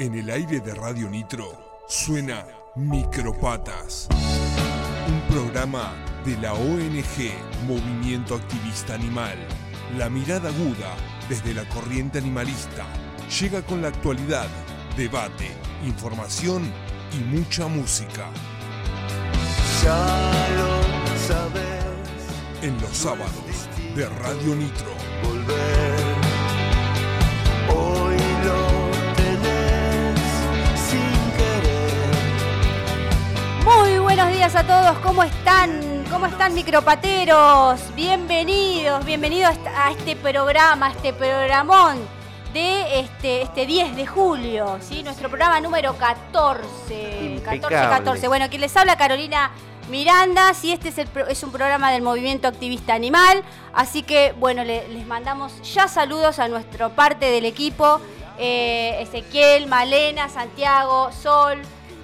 En el aire de Radio Nitro suena Micropatas, un programa de la ONG Movimiento Activista Animal. La mirada aguda desde la corriente animalista llega con la actualidad, debate, información y mucha música. Ya lo sabes. En los sábados de Radio Nitro. Volver. Días a todos, ¿cómo están? ¿Cómo están micropateros? Bienvenidos, bienvenidos a este programa, a este programón de este, este 10 de julio, ¿sí? Nuestro programa número 14. 14, Impecable. 14. Bueno, quien les habla Carolina Miranda, sí, este es, el pro- es un programa del Movimiento Activista Animal, así que bueno, le- les mandamos ya saludos a nuestro parte del equipo, eh, Ezequiel, Malena, Santiago, Sol,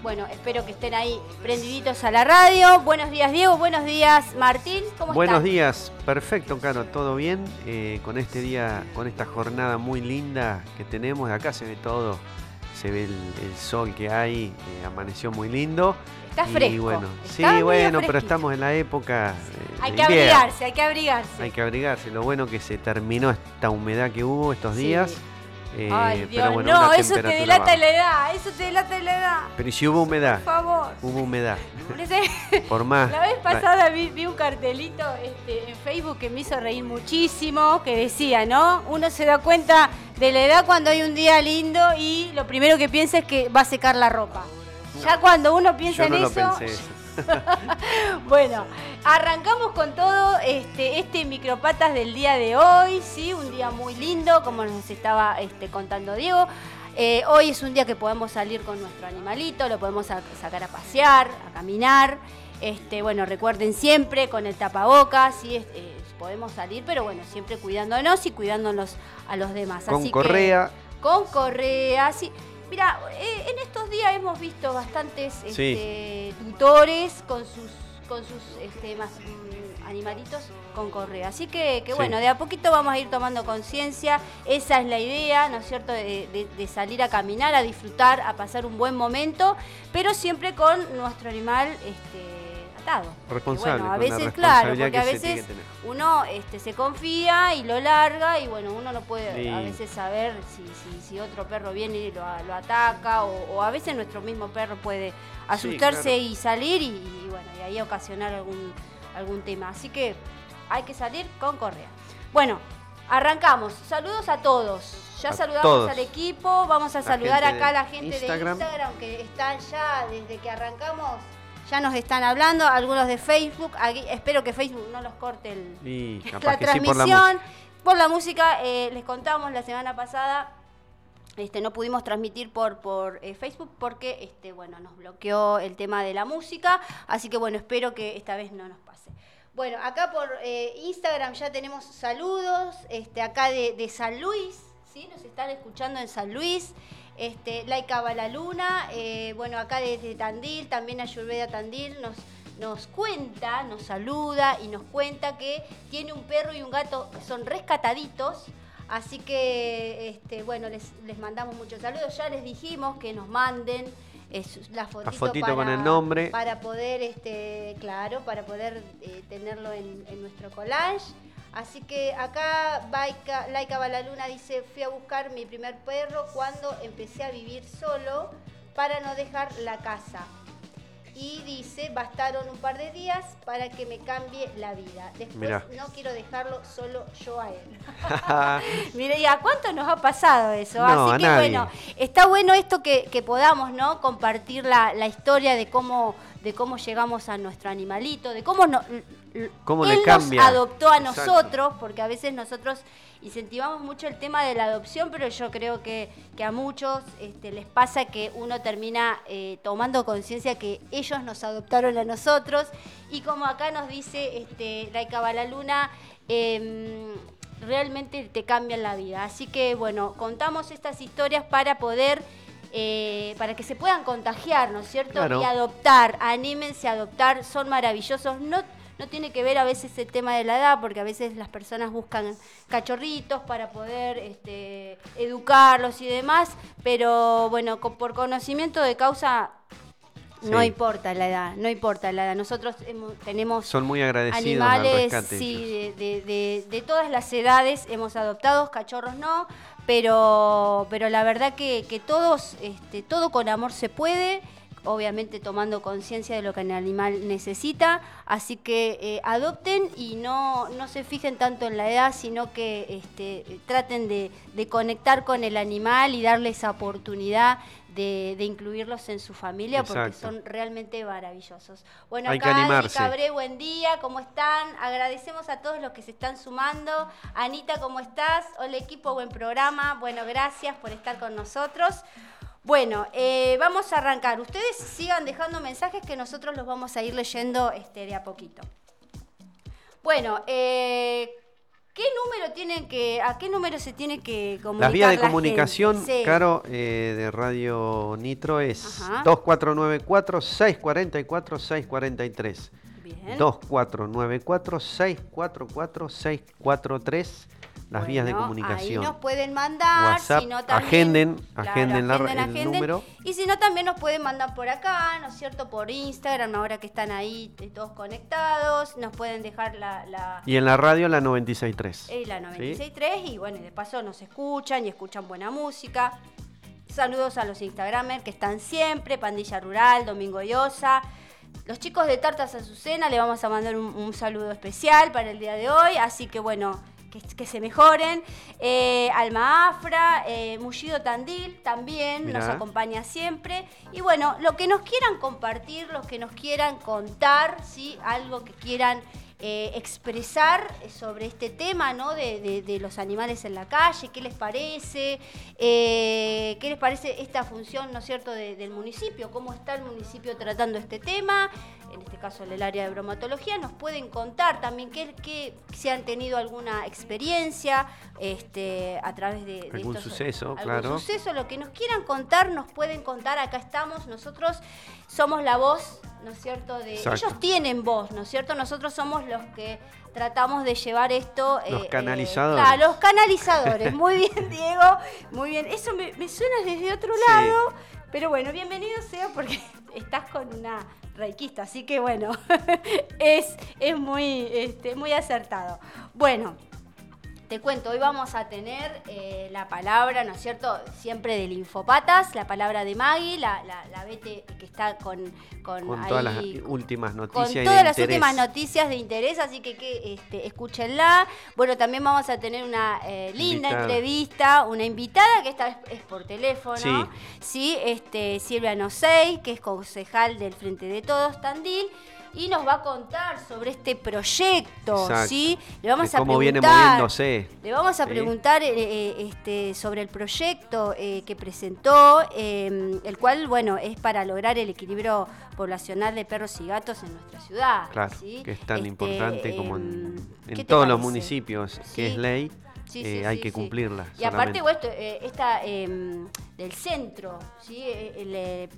bueno, espero que estén ahí prendiditos a la radio. Buenos días Diego, buenos días Martín, ¿cómo Buenos están? días, perfecto, Caro, todo bien. Eh, con este día, con esta jornada muy linda que tenemos, acá se ve todo, se ve el, el sol que hay, eh, amaneció muy lindo. Está Y fresco. bueno, está sí, bueno, pero estamos en la época. eh, Hay de que invierno. abrigarse, hay que abrigarse. Hay que abrigarse. Lo bueno que se terminó esta humedad que hubo estos Sí. Eh, Ay, Dios, pero bueno, no, eso te delata baja. la edad, eso te delata la edad. Pero ¿y si hubo humedad, Por favor. hubo humedad. Por más. La vez pasada vi, vi un cartelito este, en Facebook que me hizo reír muchísimo, que decía, ¿no? Uno se da cuenta de la edad cuando hay un día lindo y lo primero que piensa es que va a secar la ropa. Ya cuando uno piensa Yo no en lo eso, pensé eso. bueno, arrancamos con todo este, este micropatas del día de hoy, ¿sí? Un día muy lindo, como nos estaba este, contando Diego. Eh, hoy es un día que podemos salir con nuestro animalito, lo podemos sa- sacar a pasear, a caminar. Este, bueno, recuerden siempre con el tapabocas, ¿sí? Eh, podemos salir, pero bueno, siempre cuidándonos y cuidándonos a los demás. Con Así que- correa. con correa, sí. Mira, eh, en estos días hemos visto bastantes este, tutores con sus con sus este, más, mm, animalitos con correa. Así que, que Sí. bueno, de a poquito vamos a ir tomando conciencia. Esa es la idea, ¿no es cierto? De, de- de salir a caminar, a disfrutar, a pasar un buen momento, pero siempre con nuestro animal este, Responsable, bueno, a veces, claro, porque a veces uno este, se confía y lo larga y bueno, uno no puede Sí. a veces saber si, si, si otro perro viene y lo, lo ataca o, o a veces nuestro mismo perro puede asustarse claro. y salir y, y, bueno, y ahí ocasionar algún, algún tema. Así que hay que salir con correa. Bueno, arrancamos. Saludos a todos. Ya A saludamos todos. al equipo. Vamos a La saludar acá a la gente Instagram. de Instagram que están ya desde que arrancamos. Ya nos están hablando, algunos de Facebook. Aquí- espero que Facebook no los corte el, Y la capaz que sí por la transmisión. por la música, eh, les contamos la semana pasada. Este, no pudimos transmitir por, por eh, Facebook porque este, bueno, nos bloqueó el tema de la música. Así que bueno, espero que esta vez no nos pase. Bueno, acá por eh, Instagram ya tenemos saludos. Este, acá de, de San Luis, ¿sí? Nos están escuchando en San Luis. Este, Laika Balaluna, eh, bueno, acá desde Tandil, también Ayurveda Tandil nos, nos cuenta, nos saluda y nos cuenta que tiene un perro y un gato son rescataditos. Así que, este, bueno, les, les mandamos muchos saludos. Ya les dijimos que nos manden eh, su- la fotito, fotito con el nombre. Para poder, este, claro, para poder eh, tenerlo en, en nuestro collage. Así que acá Baika- Laika Balaluna dice, fui a buscar mi primer perro cuando empecé a vivir solo para no dejar la casa. Y dice, bastaron un par de días para que me cambie la vida. Después Mirá. no quiero dejarlo solo yo a él. Mira, ¿y a cuánto nos ha pasado eso? No, Así que nadie. bueno, está bueno esto que, que podamos, ¿no? Compartir la, la historia de cómo, de cómo llegamos a nuestro animalito, de cómo, no, Cómo él le cambia. nos adoptó a Exacto. nosotros, porque a veces nosotros incentivamos mucho el tema de la adopción, pero yo creo que, que a muchos este, les pasa que uno termina eh, tomando conciencia que ellos nos adoptaron a nosotros. Y como acá nos dice este, Laika Balaluna, em, realmente te cambian la vida. Así que bueno, contamos estas historias para poder eh, para que se puedan contagiar, ¿no es cierto? Claro. Y adoptar, anímense a adoptar, son maravillosos. No, no tiene que ver a veces el tema de la edad, porque a veces las personas buscan cachorritos para poder este, educarlos y demás, pero bueno, por conocimiento de causa no importa la edad, no importa la edad. Nosotros hemos- tenemos Son muy agradecidos al animales, rescate. sí, ellos. de, de- de- de todas las edades hemos adoptado, cachorros no, pero, pero la verdad que, que todos, este, todo con amor se puede, obviamente tomando conciencia de lo que el animal necesita, así que eh, adopten y no, no se fijen tanto en la edad, sino que este, traten de, de conectar con el animal y darle esa oportunidad. De, de incluirlos en su familia porque son realmente maravillosos. Bueno, Hay acá animarse. Cabré, buen día, ¿cómo están? Agradecemos a todos los que se están sumando. Anita, ¿cómo estás? Hola equipo, buen programa. Bueno, gracias por estar con nosotros. Bueno, eh, vamos a arrancar. Ustedes sigan dejando mensajes que nosotros los vamos a ir leyendo este, de a poquito. Bueno, eh, ¿qué número tienen que, a qué número se tiene que comunicar Las vías de la comunicación, gente? Sí. Caro, eh, de Radio Nitro es Ajá. 2494-644-643. Bien. 2494-644-643. Las vías de comunicación. Ahí nos pueden mandar, WhatsApp, también, agenden, claro, agenden la- el agenden. número. Y si no, también nos pueden mandar por acá, ¿no es cierto? Por Instagram, ahora que están ahí todos conectados, nos pueden dejar la, la, Y en la radio la 96.3. eh, la ¿sí? 96.3 y bueno, de paso nos escuchan y escuchan buena música. Saludos a los Instagramers que están siempre, Pandilla Rural, Domingo Yosa. Los chicos de Tartas Azucena le vamos a mandar un, un saludo especial para el día de hoy, así que bueno, que, que se mejoren. Eh, Alma Afra, eh, Mullido Tandil también nos acompaña siempre. Y bueno, lo que nos quieran compartir, los que nos quieran contar, ¿sí? algo que quieran eh, expresar sobre este tema ¿no? de, de- de los animales en la calle, qué les parece, eh, qué les parece esta función, ¿no es cierto?, de- del municipio, cómo está el municipio tratando este tema, en este caso en el área de bromatología, nos pueden contar también qué, qué- si han tenido alguna experiencia este, a través de, de Algún estos- suceso, algún claro. suceso, lo que nos quieran contar, nos pueden contar, acá estamos, nosotros somos la voz, ¿no es cierto? De, Exacto. ellos tienen voz, ¿no es cierto? Nosotros somos los que tratamos de llevar esto. Los eh, canalizadores. claro, los canalizadores. Muy bien, Diego. Muy bien. Eso me, me suena desde otro Sí. lado. Pero bueno, bienvenido sea porque estás con una reikista, así que bueno, es, es muy, este, muy acertado. Bueno, te cuento, hoy vamos a tener eh, la palabra, ¿no es cierto? Siempre del Infopatas, la palabra de Maggie, la, la, la Bete que está con, con, Con ahí- todas las últimas con noticias de todas las interés. últimas noticias de interés, así que, que este, escúchenla. Bueno, también vamos a tener una eh, linda Invitada. entrevista, una invitada que esta vez es por teléfono. Sí. Sí, este, Silvia Nosey, que es concejal del Frente de Todos, Tandil. Y nos va a contar sobre este proyecto, Exacto. ¿sí? Le vamos De a cómo viene preguntar- moviéndose. le vamos a Sí. preguntar eh, eh, este, sobre el proyecto eh, que presentó, eh, el cual, bueno, es para lograr el equilibrio poblacional de perros y gatos en nuestra ciudad. Claro, ¿sí? que es tan Este, importante como em, en, ¿qué en te todos los municipios, Sí. que es ley, Sí, eh, sí, hay que cumplirla. Y aparte, bueno, esto, eh, esta em, del centro, ¿sí? Eh, El, eh,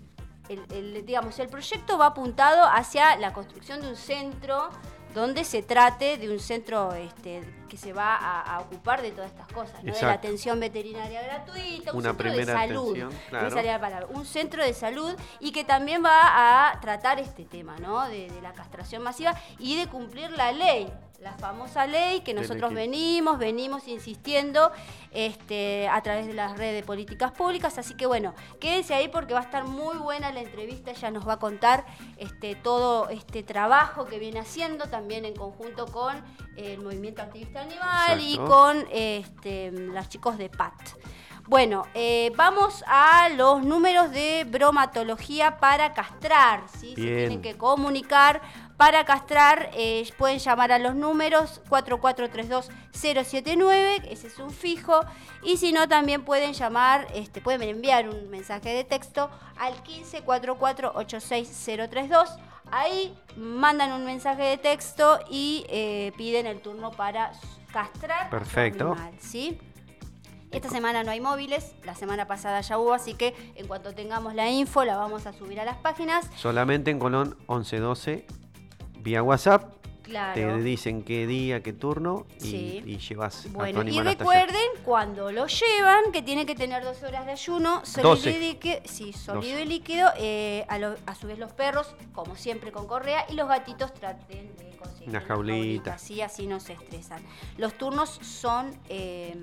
el- el, digamos, el proyecto va apuntado hacia la construcción de un centro donde se trate de un centro este, que se va a, a ocupar de todas estas cosas, ¿no? de la atención veterinaria gratuita, un Una centro de salud, atención, claro. un centro de salud y que también va a tratar este tema, ¿no? De, de la castración masiva y de cumplir la ley, la famosa ley que nosotros venimos, venimos insistiendo este, a través de las redes de políticas públicas. Así que bueno, quédense ahí porque va a estar muy buena la entrevista. Ella nos va a contar este, todo este trabajo que viene haciendo también en conjunto con eh, el Movimiento Activista Animal y con este, los chicos de PAT. Bueno, eh, vamos a los números de bromatología para castrar. ¿sí? Se tienen que comunicar para castrar. eh, pueden llamar a los números 4432-079, ese es un fijo. Y si no, también pueden llamar, este, pueden enviar un mensaje de texto al 1544-86032. Ahí mandan un mensaje de texto y eh, piden el turno para castrar. Perfecto. animal, ¿sí? Esta semana no hay móviles, la semana pasada ya hubo, así que en cuanto tengamos la info la vamos a subir a las páginas. Solamente en Colón 1112, vía WhatsApp, Claro. Te dicen qué día, qué turno y, Sí. y llevas a tu Bueno, y animal hasta allá. recuerden cuando lo llevan que tiene que tener 12 horas de ayuno, sólido Doce. y líquido, sí, sólido y líquido, eh, a, lo- a su vez los perros, como siempre con correa, y los gatitos traten de conseguir Una jaulita. así así no se estresan. Los turnos son eh,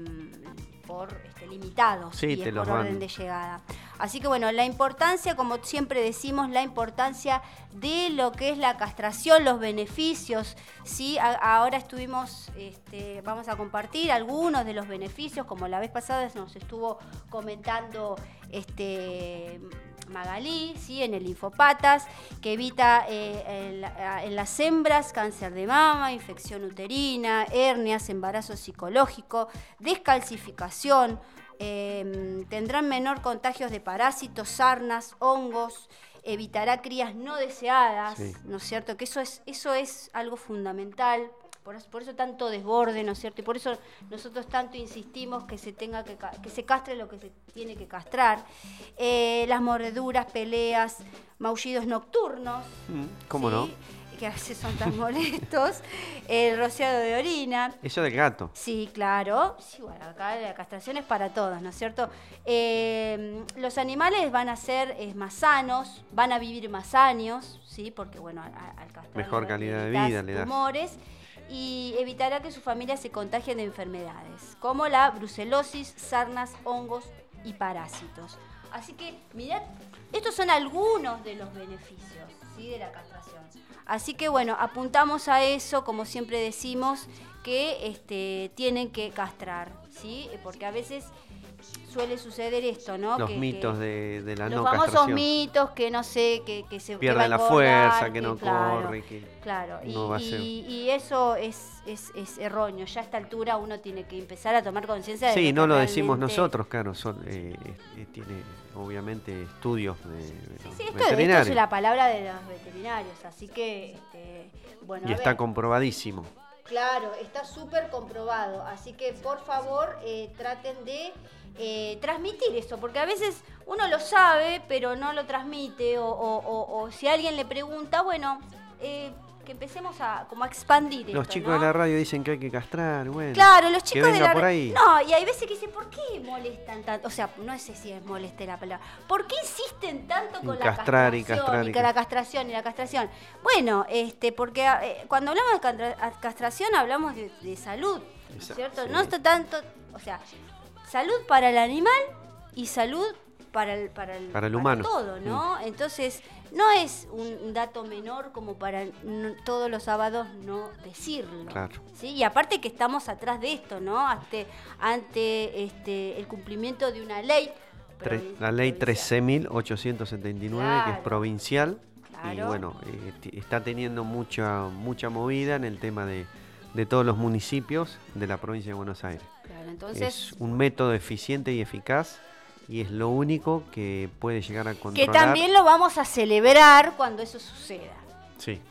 por este, limitados Sí, y es por van. orden de llegada. Así que bueno, la importancia, como siempre decimos, la importancia de lo que es la castración, los beneficios, ¿sí? A- ahora estuvimos, este, vamos a compartir algunos de los beneficios, como la vez pasada nos estuvo comentando este Magalí, ¿sí? en el Infopatas, que evita eh, en, la- en las hembras cáncer de mama, infección uterina, hernias, embarazo psicológico, descalcificación, eh, tendrán menor contagios de parásitos, sarnas, hongos, evitará crías no deseadas, Sí. ¿no es cierto? Que eso es, eso es algo fundamental. Por eso, por eso tanto desborde, ¿no es cierto? Y por eso nosotros tanto insistimos que se tenga que, que se castre lo que se tiene que castrar. Eh, las mordeduras, peleas, maullidos nocturnos, Mm, ¿Cómo ¿sí? no? que a veces son tan molestos, el rociado de orina, Eso del gato. Sí, claro. Sí, bueno, acá la castración es para todos, ¿no es cierto? Eh, los animales van a ser eh, más sanos, van a vivir más años, ¿sí? Porque, bueno, al castrar Mejor le- calidad de vida le das. tumores y evitará que su familia se contagien de enfermedades, como la brucelosis, sarnas, hongos y parásitos. Así que, mirad, estos son algunos de los beneficios, ¿sí? De la castración. Así que bueno, apuntamos a eso, como siempre decimos, que este, tienen que castrar, ¿sí? Porque a veces suele suceder esto, ¿no? Los Que- mitos que de, de la los no famosos castración. mitos que no sé, que, que se que Pierde va a la fuerza, que no claro, corre. Que... Claro, y, no va a ser. y- y eso es, es, es erróneo. Ya a esta altura uno tiene que empezar a tomar conciencia de Sí, no lo decimos nosotros, claro. Son, eh, eh, tiene obviamente estudios de, de Sí, los sí, esto, esto veterinarios. es la palabra de los veterinarios, así que, este, bueno, y a está ver. comprobadísimo. Claro, está súper comprobado. Así que por favor eh, traten de eh, transmitir eso, porque a veces uno lo sabe, pero no lo transmite, o, o- o- o si alguien le pregunta, bueno, eh, que empecemos a como a expandir Los esto, chicos ¿no? de la radio dicen que hay que castrar, bueno. Claro, los que chicos de la por ahí. No, y hay veces que dicen, ¿por qué molestan tanto? O sea, no sé si es moleste la palabra. ¿Por qué insisten tanto con la castrar y castración castrar y con la castración y la castración? Bueno, este, porque eh, cuando hablamos de castración hablamos de, de salud, ¿no es Esa- ¿cierto? sí. No está tanto, o sea, salud para el animal y salud para el, para el, Para el humano. Mm. todo, ¿no? Entonces, no es un dato menor como para todos los sábados no decirlo. Claro. ¿sí? Y aparte que estamos atrás de esto, ¿no? Ante, ante este, el cumplimiento de una ley. Tre- la ley provincial. 13.879, que es Claro. provincial. Y Claro. bueno, eh, está teniendo mucha, mucha movida en el tema de, de todos los municipios de la provincia de Buenos Aires. Claro, entonces, es un método eficiente y eficaz y es lo único que puede llegar a que controlar. también lo vamos a celebrar cuando eso suceda. Sí,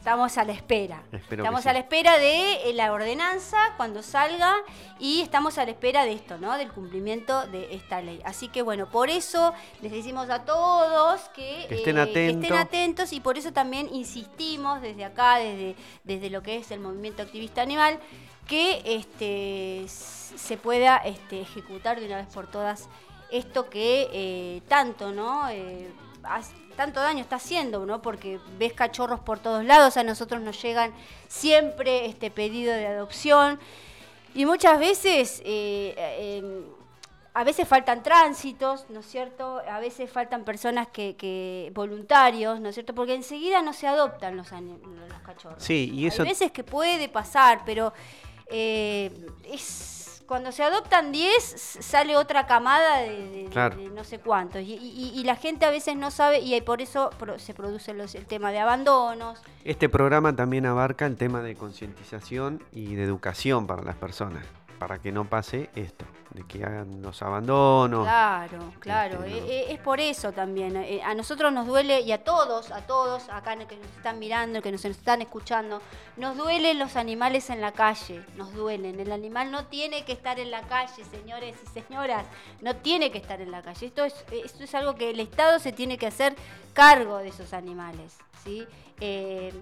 Estamos a la espera. Espero que estamos sí. a la espera de eh, la ordenanza cuando salga y estamos a la espera de esto, ¿no? Del cumplimiento de esta ley. Así que bueno, por eso les decimos a todos que, Que estén eh, atentos. estén atentos y por eso también insistimos desde acá, desde, desde lo que es el movimiento activista animal, que este, se pueda este, ejecutar de una vez por todas esto que eh, tanto, ¿no? Eh, tanto daño está haciendo, ¿no? Porque ves cachorros por todos lados, a nosotros nos llegan siempre este pedido de adopción y muchas veces, eh, eh, a veces faltan tránsitos, ¿no es cierto? A veces faltan personas que, que voluntarios, ¿no es cierto? Porque enseguida no se adoptan los, cachorros. Sí, y eso- Hay veces que puede pasar, pero eh, es cuando se adoptan 10 s- sale otra camada de, de- de- Claro. de no sé cuántos y, y- y la gente a veces no sabe y por eso pro- se produce los- el tema de abandonos. Este programa también abarca el tema de concientización y de educación para las personas, para que no pase esto. de que hagan los abandonos. Claro, claro. Este, no. Eh, eh, es por eso también. eh, a nosotros nos duele, y a todos, a todos, acá que nos están mirando, que nos están escuchando, nos duelen los animales en la calle, nos duelen. El animal no tiene que estar en la calle, señores y señoras, no tiene que estar en la calle. Esto es, esto es algo que el Estado se tiene que hacer cargo de esos animales, ¿sí? Eh,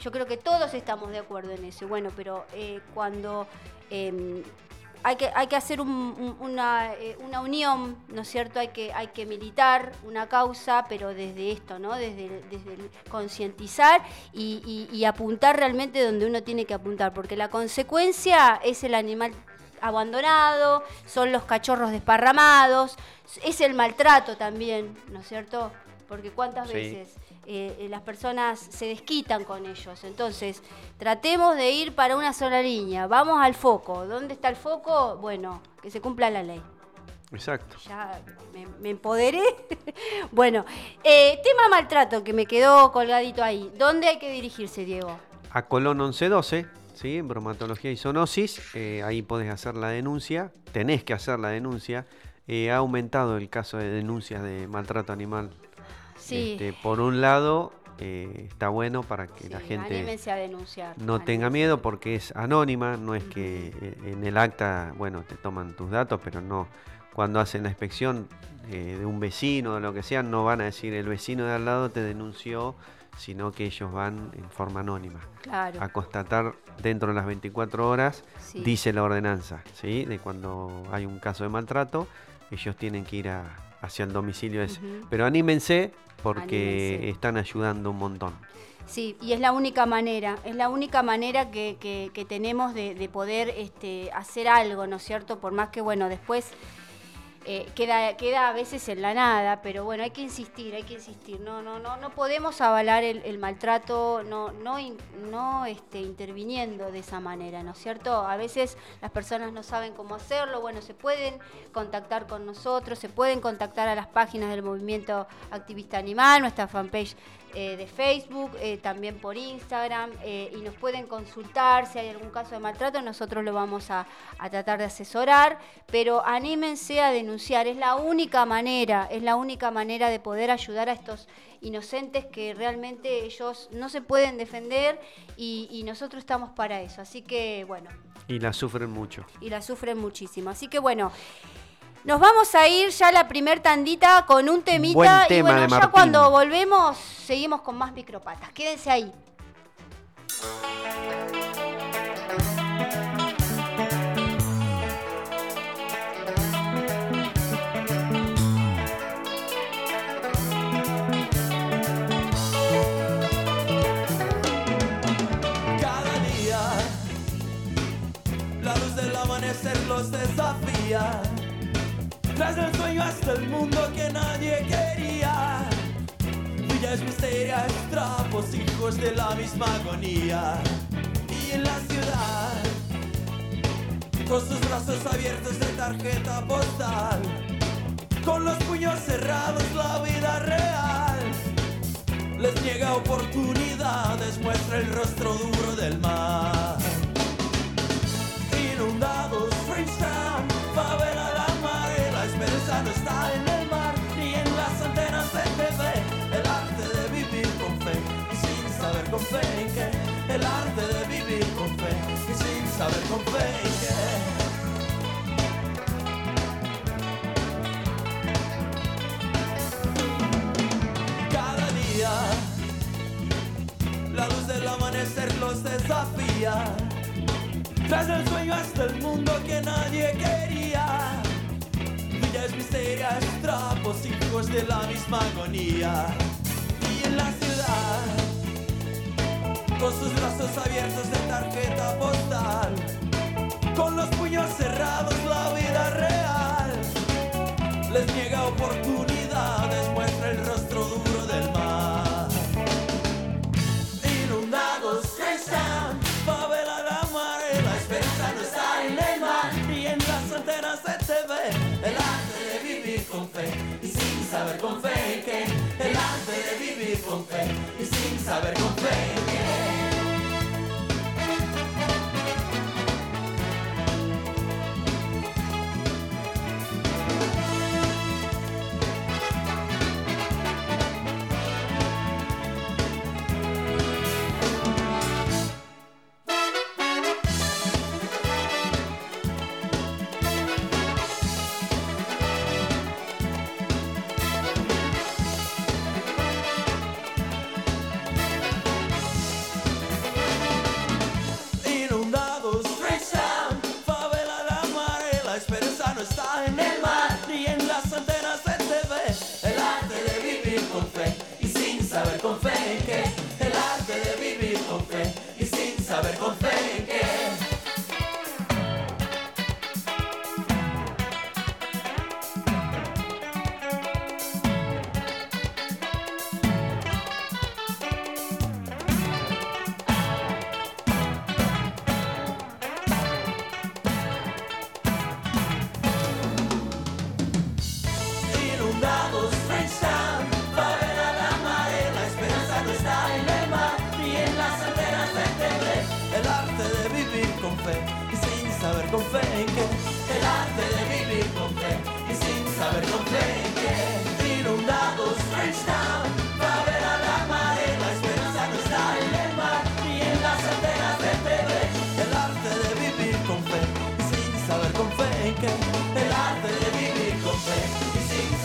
yo creo que todos estamos de acuerdo en eso. Bueno, pero eh, cuando em, hay que, hay que hacer un- un- una, eh, una unión, ¿no es cierto? Hay que, hay que militar una causa, pero desde esto, ¿no? Desde, el- desde concientizar y, y- y apuntar realmente donde uno tiene que apuntar, porque la consecuencia es el animal abandonado, son los cachorros desparramados, es el maltrato también, ¿no es cierto? Porque cuántas Sí. veces eh, las personas se desquitan con ellos. Entonces, tratemos de ir para una sola línea. Vamos al foco. ¿Dónde está el foco? Bueno, que se cumpla la ley. Exacto. Ya me, me empoderé. bueno, eh, tema maltrato que me quedó colgadito ahí. ¿Dónde hay que dirigirse, Diego? A Colón 1112, ¿sí? bromatología y zoonosis, eh, ahí podés hacer la denuncia, tenés que hacer la denuncia. Eh, ha aumentado el caso de denuncias de maltrato animal. Sí. Este, por un lado, eh, está bueno para que la gente anímense a denunciar. no tenga miedo porque es anónima, no es que eh, en el acta, bueno, te toman tus datos, pero no, cuando hacen la inspección eh, de un vecino o lo que sea, no van a decir el vecino de al lado te denunció, sino que ellos van en forma anónima Claro. a constatar dentro de las 24 horas, sí. dice la ordenanza, ¿sí? De cuando hay un caso de maltrato, ellos tienen que ir a- hacia el domicilio ese. Pero anímense porque Anímense. están ayudando un montón. Sí, y es la única manera, es la única manera que, que- que tenemos de, de poder este, hacer algo, ¿no es cierto? Por más que, bueno, después eh, queda, queda a veces en la nada, pero bueno, hay que insistir, hay que insistir. No, no, no, no podemos avalar el, maltrato, no, no, no este, interviniendo de esa manera, ¿no es cierto? A veces las personas no saben cómo hacerlo, bueno, se pueden contactar con nosotros, se pueden contactar a las páginas del movimiento activista animal, nuestra fanpage eh, de Facebook, eh, también por Instagram, eh, y nos pueden consultar si hay algún caso de maltrato, nosotros lo vamos a, a tratar de asesorar, pero anímense a denunciar, es la única manera, es la única manera de poder ayudar a estos inocentes que realmente ellos no se pueden defender y, y nosotros estamos para eso, así que bueno, Y la sufren mucho. y la sufren muchísimo, así que bueno. Nos vamos a ir ya a la primer tandita con un temita Buen y bueno, de ya Martín. cuando volvemos seguimos con más micropatas. Quédense ahí. Tras el sueño hasta el mundo que nadie quería. Villas misterias, trapos, hijos de la misma agonía. Y en la ciudad, con sus brazos abiertos de tarjeta postal, con los puños cerrados, la vida real les niega oportunidades, muestra el rostro duro del mar. Inundados, con fe en qué. El arte de vivir con fe y sin saber con fe en día. La luz del amanecer los desafía. Tras el sueño hasta el mundo que nadie quería. Villas misterias, trapos, hijos de la misma agonía. Y en la ciudad, con sus brazos abiertos de tarjeta postal, con los puños cerrados, la vida real les niega oportunidades,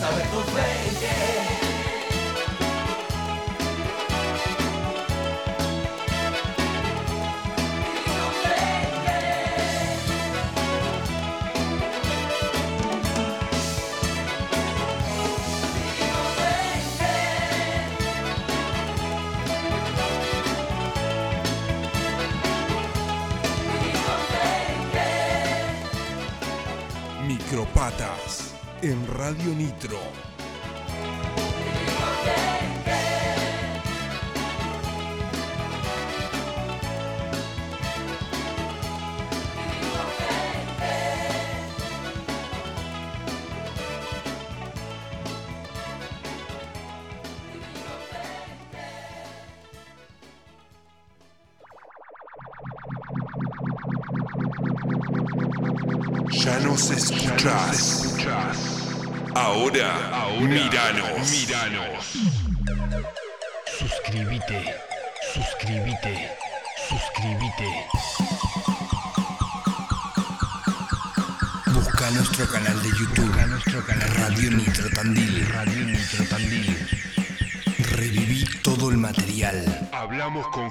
y sin Radio Nitro.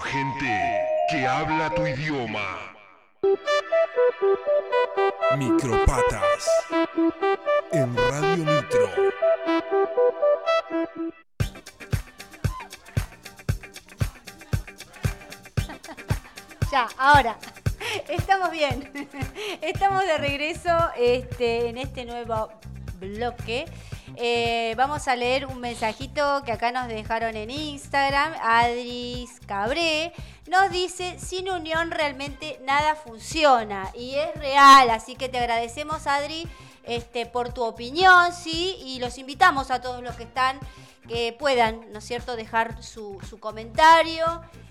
Gente que habla tu idioma. Micropatas en Radio Nitro. Ya, ahora. Estamos bien. Estamos de regreso este, en este nuevo bloque. Eh, vamos a leer un mensajito que acá nos dejaron en Instagram. Adris Cabré nos dice, sin unión realmente nada funciona. Y es real, así que te agradecemos Adri este, por tu opinión, ¿sí? Y los invitamos a todos los que están, que puedan, ¿no es cierto?, dejar su, comentario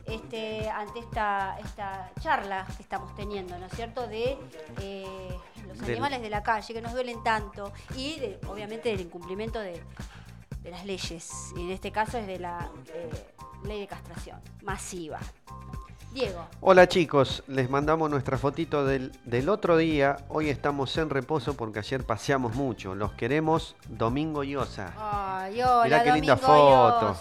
este, ante esta, esta charla que estamos teniendo, ¿no es cierto?, de eh, los Del- animales de la calle que nos duelen tanto y, de, obviamente, del incumplimiento de, de las leyes. Y en este caso es de la eh, ley de castración masiva. Diego. Hola chicos, les mandamos nuestra fotito del, del otro día. Hoy estamos en reposo porque ayer paseamos mucho. Los queremos Domingo y Osa. Ay, hola, Mirá qué linda foto.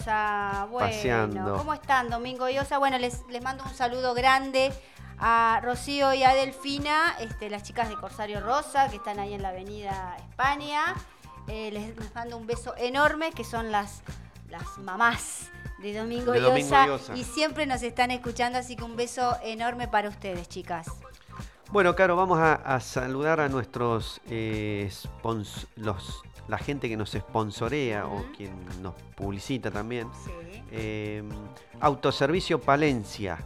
Bueno, paseando. ¿cómo están, Domingo y Osa? Bueno, les, les mando un saludo grande a Rocío y a Delfina, este, las chicas de Corsario Rosa, que están ahí en la Avenida España. Eh, les, les mando un beso enorme, que son las, las mamás de Domingo, De y, Domingo y siempre nos están escuchando, así que un beso enorme para ustedes, chicas. Bueno, Caro, vamos a, a saludar a nuestros eh, spons- los, la gente que nos sponsorea o quien nos publicita también. Sí. Eh, Autoservicio Palencia.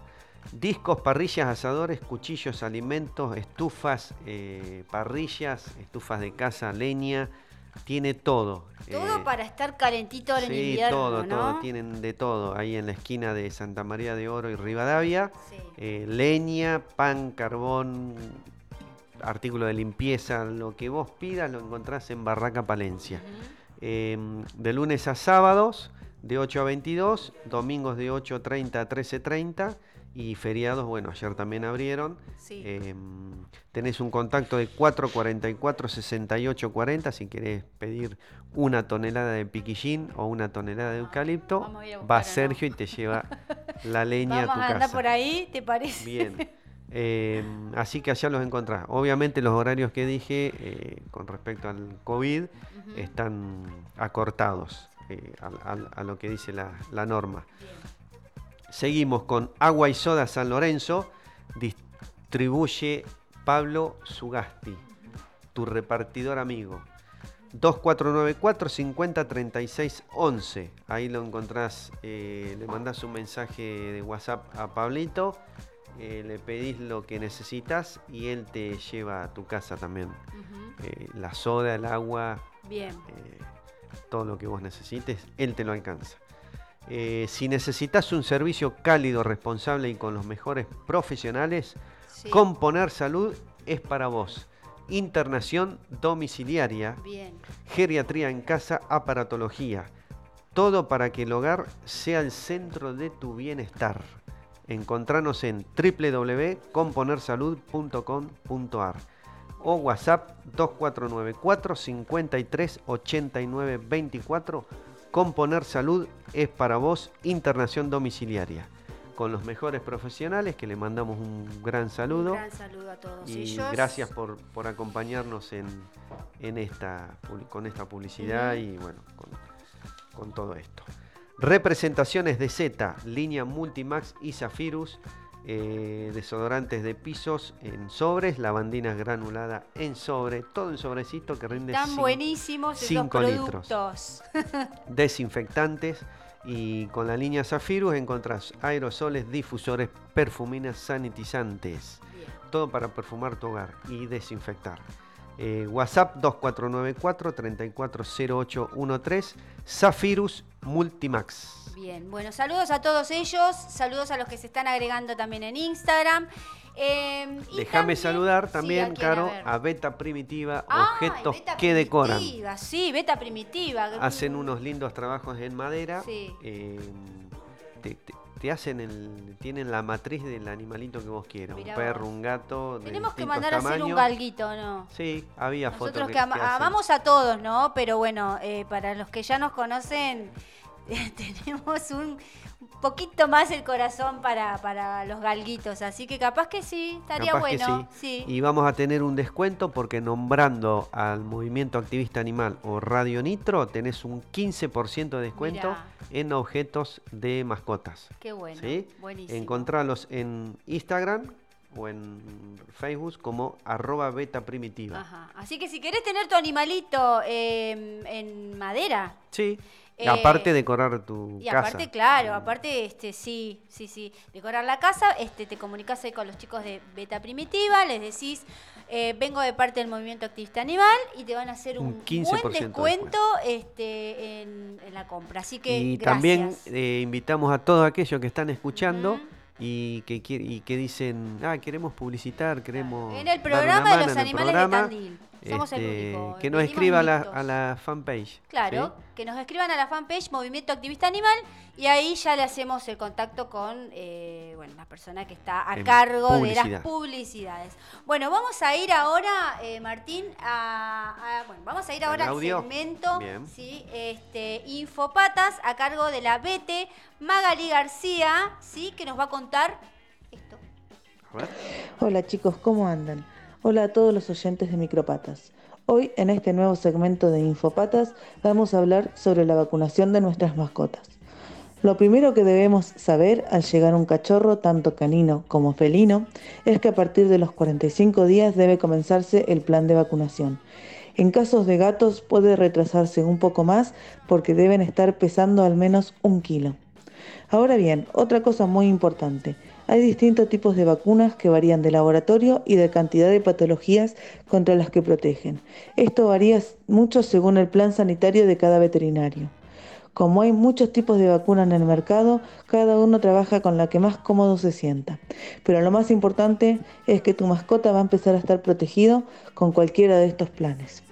Discos, parrillas, asadores, cuchillos, alimentos, estufas, eh, parrillas, estufas de casa, leña. Tiene todo. Todo Eh, para estar calentito en sí, invierno, todo, ¿no? todo. Tienen de todo. Ahí en la esquina de Santa María de Oro y Rivadavia. Sí. Eh, leña, pan, carbón, artículo de limpieza, lo que vos pidas lo encontrás en Barraca Palencia. Eh, de lunes a sábados, de 8 a 22, domingos de 8.30 a 13.30 y feriados, bueno, ayer también abrieron. Sí. Eh, tenés un contacto de 444-6840 si querés pedir una tonelada de piquillín o una tonelada de eucalipto. vamos a ir a Va. Sergio y te lleva la leña Vamos a tu casa. por ahí, ¿te parece? Bien. Eh, así que allá los encontrás. Obviamente los horarios que dije eh, con respecto al COVID están acortados. eh, a, a- a lo que dice la, la norma. Seguimos con Agua y Soda San Lorenzo. Distribuye Pablo Sugasti, tu repartidor amigo. 2494 50 36 11. Ahí lo encontrás, eh, le mandás un mensaje de WhatsApp a Pablito, eh, le pedís lo que necesitas y él te lleva a tu casa también. Eh, la soda, el agua, Bien. todo lo que vos necesites, él te lo alcanza. Eh, si necesitas un servicio cálido, responsable y con los mejores profesionales, Sí. Componer Salud es para vos. Internación domiciliaria, Bien. geriatría en casa, aparatología. Todo para que el hogar sea el centro de tu bienestar. Encontranos en www.componersalud.com.ar o WhatsApp 2494 53 89 24. Componer Salud es para vos internación domiciliaria. Con los mejores profesionales que le mandamos un gran saludo. Un gran saludo a todos Y ellos. gracias por, por acompañarnos en, en esta, con esta publicidad y bueno, con, con todo esto. Representaciones de Z, línea Multimax y Zafirus, eh, desodorantes de pisos en sobres, lavandinas granulada en sobre, todo en sobrecito que rinde cin- buenísimos esos cinco litros. productos. desinfectantes y con la línea Zafirus encontrás aerosoles, difusores, perfuminas, sanitizantes. Bien. Todo para perfumar tu hogar y desinfectar. Eh, WhatsApp 2494 340813 Zafirus Multimax. Bien, bueno, saludos a todos ellos, saludos a los que se están agregando también en Instagram. eh, y Déjame saludar también. Caro, a Beta Primitiva, Ay, objetos Beta que decoran. Primitiva, Sí, beta primitiva. Hacen unos lindos trabajos en madera. Sí. eh, te, te- te hacen el. Tienen la matriz del animalito que vos quieras. Mirá un perro, vos. un gato. de Tenemos que mandar a hacer un galguito, ¿no? Sí, había Nosotros fotos que, que, que amamos a todos, ¿no? Pero bueno, eh, para los que ya nos conocen, tenemos un poquito más el corazón para, para los galguitos. Así que capaz que sí, estaría Capaz que bueno. sí. sí. Y vamos a tener un descuento porque nombrando al Movimiento Activista Animal o Radio Nitro tenés un 15% de descuento Mirá. en objetos de mascotas. Qué bueno. ¿sí? Buenísimo. Encontralos en Instagram o en Facebook como arroba beta primitiva. Ajá. Así que si querés tener tu animalito eh, en madera, Sí. Eh, aparte decorar tu Y casa. aparte, claro, aparte, este, sí, sí, sí, decorar la casa, este, te comunicas ahí con los chicos de Beta Primitiva, les decís, eh, vengo de parte del movimiento activista animal y te van a hacer un, Un 15% buen de descuento este, en, en la compra. Así que Y gracias. también eh, invitamos a todos aquellos que están escuchando y, que y que dicen, ah, queremos publicitar, queremos... en el dar una programa de los animales programa". de Tandil. Somos Este, el único. Que nos pedimos escriba a la, listos. a la fanpage. Claro, ¿sí? que nos escriban a la fanpage Movimiento Activista Animal y ahí ya le hacemos el contacto con eh, bueno, la persona que está a En cargo de las publicidades. Bueno, vamos a ir ahora, eh, Martín, a, a- bueno, vamos a ir ¿Al ahora al segmento, sí, este, Infopatas a cargo de la Bete Magali García, sí, que nos va a contar esto. A ver. Hola chicos, ¿cómo andan? Hola a todos los oyentes de Micropatas. Hoy en este nuevo segmento de Infopatas vamos a hablar sobre la vacunación de nuestras mascotas. Lo primero que debemos saber al llegar un cachorro, tanto canino como felino, es que a partir de los 45 días debe comenzarse el plan de vacunación. En casos de gatos puede retrasarse un poco más porque deben estar pesando al menos un kilo. Ahora bien, otra cosa muy importante. Hay distintos tipos de vacunas que varían de laboratorio y de cantidad de patologías contra las que protegen. Esto varía mucho según el plan sanitario de cada veterinario. Como hay muchos tipos de vacuna en el mercado, cada uno trabaja con la que más cómodo se sienta. Pero lo más importante es que tu mascota va a empezar a estar protegido con cualquiera de estos planes.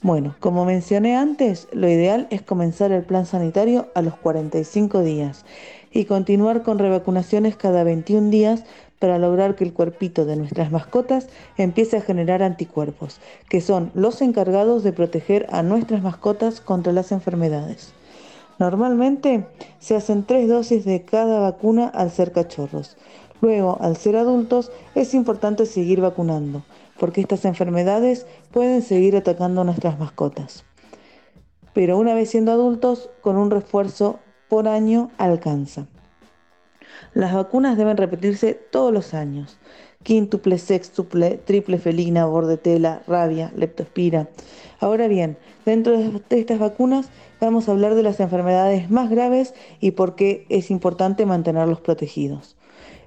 Bueno, como mencioné antes, lo ideal es comenzar el plan sanitario a los 45 días y continuar con revacunaciones cada 21 días para lograr que el cuerpito de nuestras mascotas empiece a generar anticuerpos, que son los encargados de proteger a nuestras mascotas contra las enfermedades. Normalmente se hacen tres dosis de cada vacuna al ser cachorros. Luego, al ser adultos, es importante seguir vacunando, porque estas enfermedades pueden seguir atacando a nuestras mascotas. pero una vez siendo adultos, con un refuerzo por año alcanza. Las vacunas deben repetirse todos los años. Quíntuple, sextuple, triple felina, bordetela, rabia, leptospira. Ahora bien, dentro de estas vacunas vamos a hablar de las enfermedades más graves y por qué es importante mantenerlos protegidos.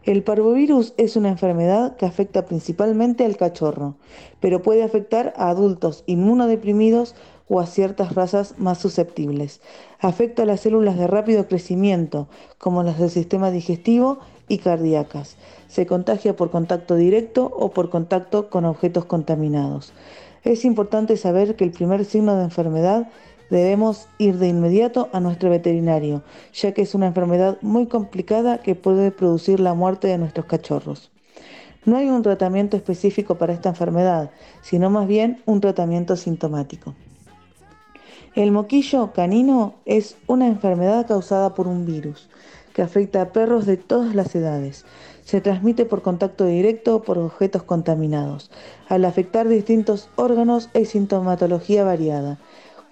El parvovirus es una enfermedad que afecta principalmente al cachorro, pero puede afectar a adultos inmunodeprimidos o a ciertas razas más susceptibles. Afecta a las células de rápido crecimiento, como las del sistema digestivo y cardíacas. Se contagia por contacto directo o por contacto con objetos contaminados. Es importante saber que el primer signo de enfermedad debemos ir de inmediato a nuestro veterinario, ya que es una enfermedad muy complicada que puede producir la muerte de nuestros cachorros. No hay un tratamiento específico para esta enfermedad, sino más bien un tratamiento sintomático. El moquillo canino es una enfermedad causada por un virus que afecta a perros de todas las edades. Se transmite por contacto directo por objetos contaminados. Al afectar distintos órganos hay sintomatología variada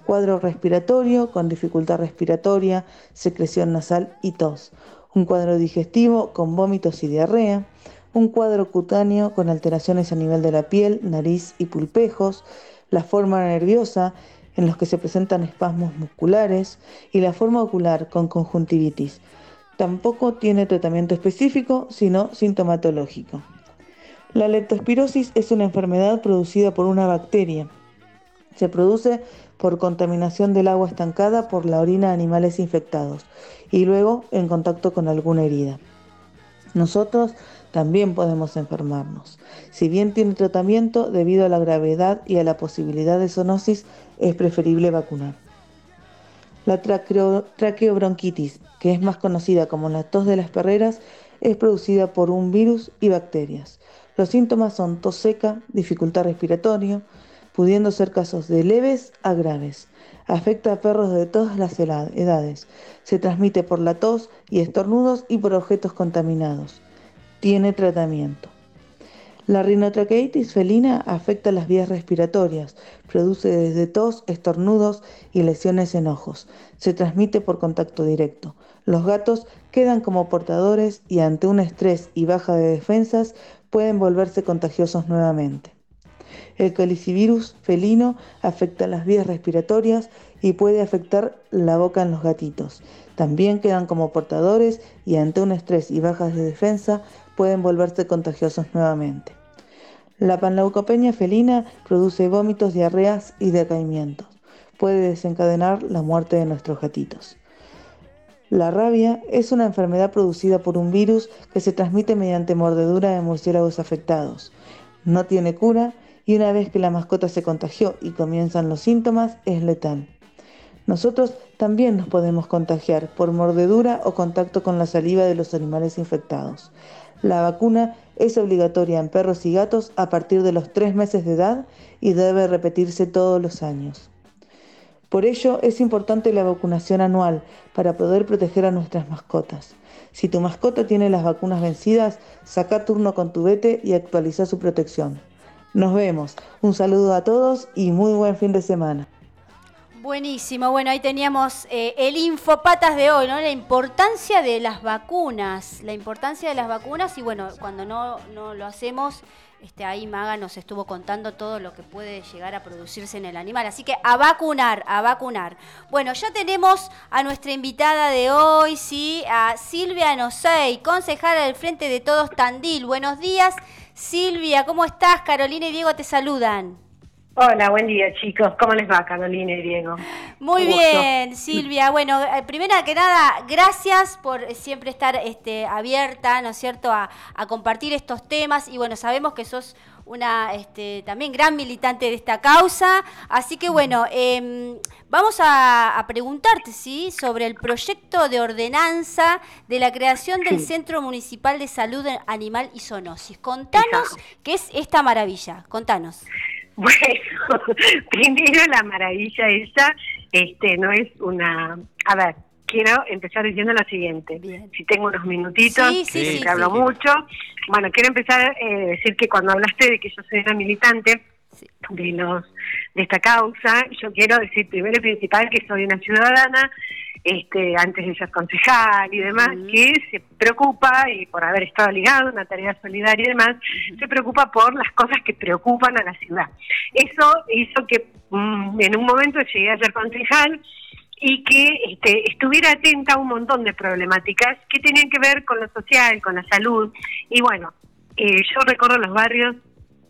cuadro respiratorio con dificultad respiratoria, secreción nasal y tos, un cuadro digestivo con vómitos y diarrea, un cuadro cutáneo con alteraciones a nivel de la piel, nariz y pulpejos, la forma nerviosa en los que se presentan espasmos musculares y la forma ocular con conjuntivitis. Tampoco tiene tratamiento específico, sino sintomatológico. La leptospirosis es una enfermedad producida por una bacteria. Se produce por contaminación del agua estancada por la orina de animales infectados y luego en contacto con alguna herida. Nosotros también podemos enfermarnos. Si bien tiene tratamiento, debido a la gravedad y a la posibilidad de zoonosis, es preferible vacunar. La traqueobronquitis, que es más conocida como la tos de las perreras, es producida por un virus y bacterias. Los síntomas son tos seca, dificultad respiratoria, pudiendo ser casos de leves a graves. Afecta a perros de todas las edades. Se transmite por la tos y estornudos y por objetos contaminados. Tiene tratamiento. La rinotraqueitis felina afecta las vías respiratorias, produce desde tos, estornudos y lesiones en ojos. Se transmite por contacto directo. Los gatos quedan como portadores y ante un estrés y baja de defensas pueden volverse contagiosos nuevamente. El calicivirus felino afecta las vías respiratorias y puede afectar la boca en los gatitos. También quedan como portadores y ante un estrés y bajas de defensa pueden volverse contagiosos nuevamente. La panleucopenia felina produce vómitos, diarreas y decaimientos. Puede desencadenar la muerte de nuestros gatitos. La rabia es una enfermedad producida por un virus que se transmite mediante mordedura de murciélagos afectados. No tiene cura y una vez que la mascota se contagió y comienzan los síntomas, es letal. Nosotros también nos podemos contagiar por mordedura o contacto con la saliva de los animales infectados. La vacuna es obligatoria en perros y gatos a partir de los tres meses de edad y debe repetirse todos los años. Por ello es importante la vacunación anual para poder proteger a nuestras mascotas. Si tu mascota tiene las vacunas vencidas, saca turno con tu vete y actualiza su protección. Nos vemos. Un saludo a todos y muy buen fin de semana. Buenísimo, bueno, ahí teníamos eh, el infopatas de hoy, ¿no? La importancia de las vacunas, la importancia de las vacunas y bueno, cuando no, no lo hacemos, este, ahí Maga nos estuvo contando todo lo que puede llegar a producirse en el animal. Así que a vacunar, a vacunar. Bueno, ya tenemos a nuestra invitada de hoy, sí, a Silvia Nosei, concejala del Frente de Todos Tandil. Buenos días, Silvia, ¿cómo estás? Carolina y Diego te saludan. Hola, buen día chicos. ¿Cómo les va Carolina y Diego? Muy bien, Silvia. Bueno, eh, primera que nada, gracias por siempre estar este, abierta, ¿no es cierto?, a, compartir estos temas. Y bueno, sabemos que sos una este, también gran militante de esta causa. Así que bueno, em, vamos a, preguntarte, ¿sí?, sobre el proyecto de ordenanza de la creación del Centro Municipal de Salud Animal y Zoonosis. Contanos qué es esta maravilla. Contanos. Bueno, primero la maravilla esa, este, no es una... A ver, quiero empezar diciendo lo siguiente. Si tengo unos minutitos, sí, hablo mucho. Bueno, quiero empezar a eh, decir que cuando hablaste de que yo soy una militante, de los de esta causa. Yo quiero decir primero y principal que soy una ciudadana este, antes de ser concejal y demás, que se preocupa, y por haber estado ligado a una tarea solidaria y demás, se preocupa por las cosas que preocupan a la ciudad. Eso hizo que mm, en un momento llegué a ser concejal y que este, estuviera atenta a un montón de problemáticas que tenían que ver con lo social, con la salud. Y bueno, eh, yo recorro los barrios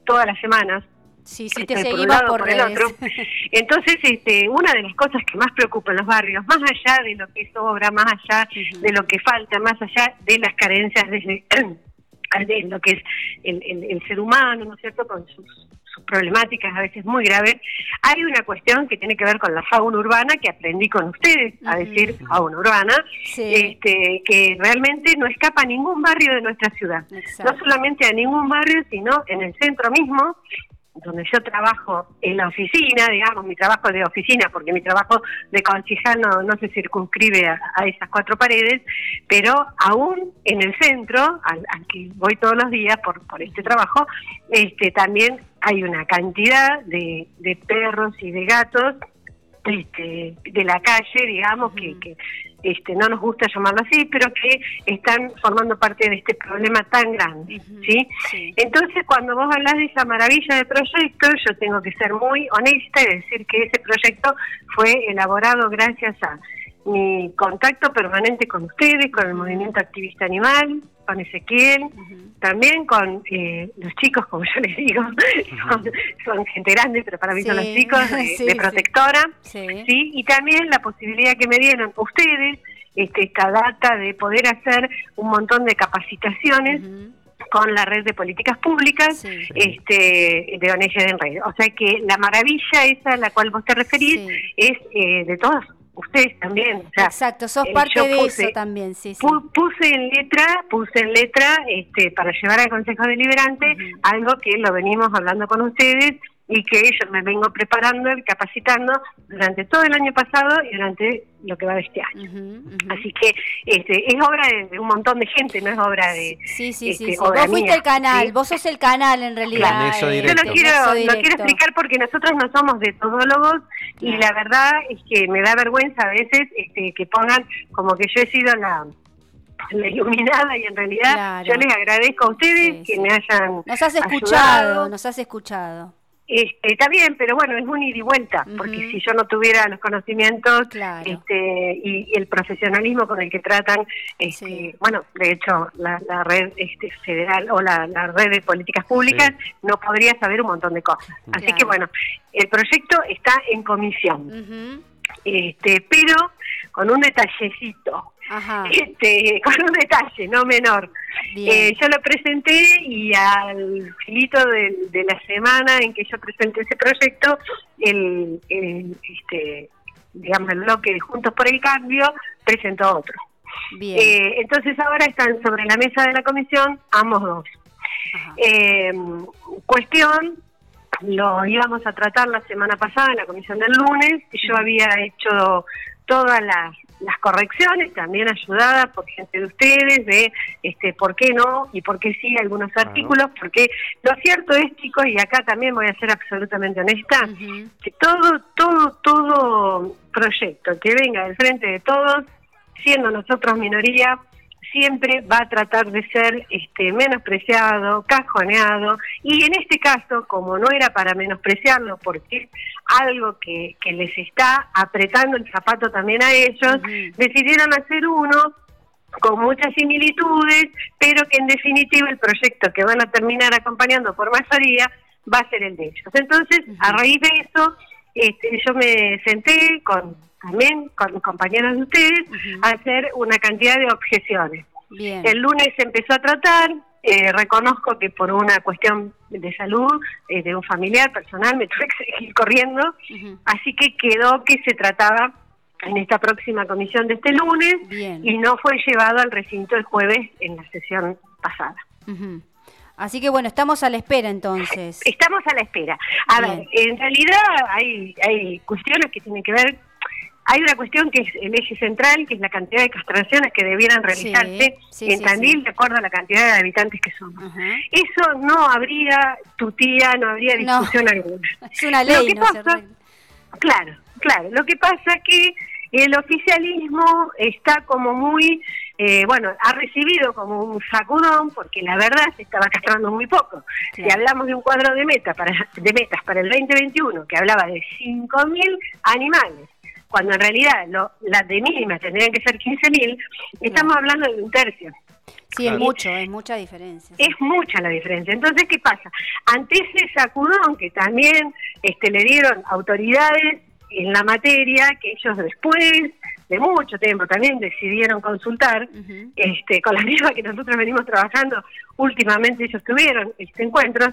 todas las semanas Sí, sí, te este, por un seguimos lado, por, por el otro. Entonces, este, una de las cosas que más preocupa en los barrios, más allá de lo que sobra, más allá de lo que falta, más allá de las carencias de, de lo que es el, el- el ser humano, ¿no es cierto?, con sus, sus problemáticas a veces muy graves, hay una cuestión que tiene que ver con la fauna urbana que aprendí con ustedes a decir fauna urbana, Sí. este, que realmente no escapa a ningún barrio de nuestra ciudad. Exacto. No solamente a ningún barrio, sino en el centro mismo, donde yo trabajo en la oficina, digamos, mi trabajo de oficina, porque mi trabajo de concejal no, no se circunscribe a, a esas cuatro paredes, pero aún en el centro, al, al que voy todos los días por, por este trabajo, este, también hay una cantidad de, de perros y de gatos este, de la calle, digamos, que, que este, no nos gusta llamarlo así, pero que están formando parte de este problema tan grande, ¿sí? Sí. Entonces, cuando vos hablas de esa maravilla de proyecto, yo tengo que ser muy honesta y decir que ese proyecto fue elaborado gracias a mi contacto permanente con ustedes, con el movimiento activista animal, con Ezequiel, también con eh, los chicos, como yo les digo, son, son gente grande, pero para mí son los chicos de, sí, de sí. protectora, Sí. ¿sí? Y también la posibilidad que me dieron ustedes, este, esta data de poder hacer un montón de capacitaciones con la red de políticas públicas Sí. este, de ONG de Enredo. O sea que la maravilla esa a la cual vos te referís Sí. es eh, de todos ustedes también. O sea, Exacto, sos eh, parte de puse- eso también, sí, sí. pu- Puse en letra, puse en letra este, para llevar al Consejo Deliberante algo que lo venimos hablando con ustedes y que yo me vengo preparando y capacitando durante todo el año pasado y durante lo que va de este año. Así que este, es obra de, un montón de gente, no es obra de... Sí, sí, sí. este, sí. obra Vos fuiste mía, el canal, ¿sí? vos sos el canal en realidad. Claro. Eh, Yo lo quiero, lo quiero explicar porque nosotros no somos de todólogos y la verdad es que me da vergüenza a veces este, que pongan como que yo he sido la, la iluminada y en realidad Claro. yo les agradezco a ustedes Sí, que sí. me hayan Nos has ayudado. escuchado, nos has escuchado. Este, está bien, pero bueno, es un ida y vuelta, porque si yo no tuviera los conocimientos Claro. este, y, y el profesionalismo con el que tratan, este, Sí. bueno, de hecho, la, la red este, federal o la, la red de políticas públicas no podría saber un montón de cosas. Así Claro. que bueno, el proyecto está en comisión, este, pero con un detallecito. Ajá. Este, con un detalle, no menor. Eh, yo lo presenté y al filito de, de la semana en que yo presenté ese proyecto, el, el, este, digamos, el bloque de Juntos por el Cambio presentó otro. Bien. Eh, entonces ahora están sobre la mesa de la comisión ambos dos. Eh, cuestión, lo íbamos a tratar la semana pasada en la comisión del lunes, yo había hecho todas las, las correcciones, también ayudada por gente de ustedes, de este por qué no y por qué sí algunos artículos, porque lo cierto es, chicos, y acá también voy a ser absolutamente honesta, que todo, todo, todo proyecto que venga del frente de todos, siendo nosotros minoría, siempre va a tratar de ser este, menospreciado, cajoneado, y en este caso, como no era para menospreciarlo, porque es algo que, que les está apretando el zapato también a ellos, decidieron hacer uno con muchas similitudes, pero que en definitiva el proyecto que van a terminar acompañando por mayoría va a ser el de ellos. Entonces, a raíz de eso, este, yo me senté con también con compañeros de ustedes a hacer una cantidad de objeciones. Bien. El lunes se empezó a tratar, eh, reconozco que por una cuestión de salud eh, de un familiar personal me tuve que seguir corriendo, así que quedó que se trataba en esta próxima comisión de este lunes Bien. y no fue llevado al recinto el jueves en la sesión pasada. Así que bueno, estamos a la espera entonces. Estamos a la espera. A Bien. ver, en realidad hay, hay cuestiones que tienen que ver, hay una cuestión que es el eje central, que es la cantidad de castraciones que debieran realizarse sí, en Tandil sí. de acuerdo a la cantidad de habitantes que somos. Eso no habría tutía, no habría No. discusión alguna. Es una Lo ley, que ¿no? Pasa-. Claro, claro. Lo que pasa que el oficialismo está como muy, eh, bueno, ha recibido como un sacudón porque la verdad se estaba castrando muy poco. Si hablamos de un cuadro de, meta para, de metas para el 2021 que hablaba de 5.000 animales, cuando en realidad lo, las de mínimas tendrían que ser 15.000, estamos hablando de un tercio. Sí, es mucho, es mucha diferencia. Es mucha la diferencia. Entonces, ¿qué pasa? Ante ese sacudón que también este, le dieron autoridades en la materia, que ellos después de mucho tiempo también decidieron consultar, este, con la misma que nosotros venimos trabajando, últimamente ellos tuvieron este encuentro.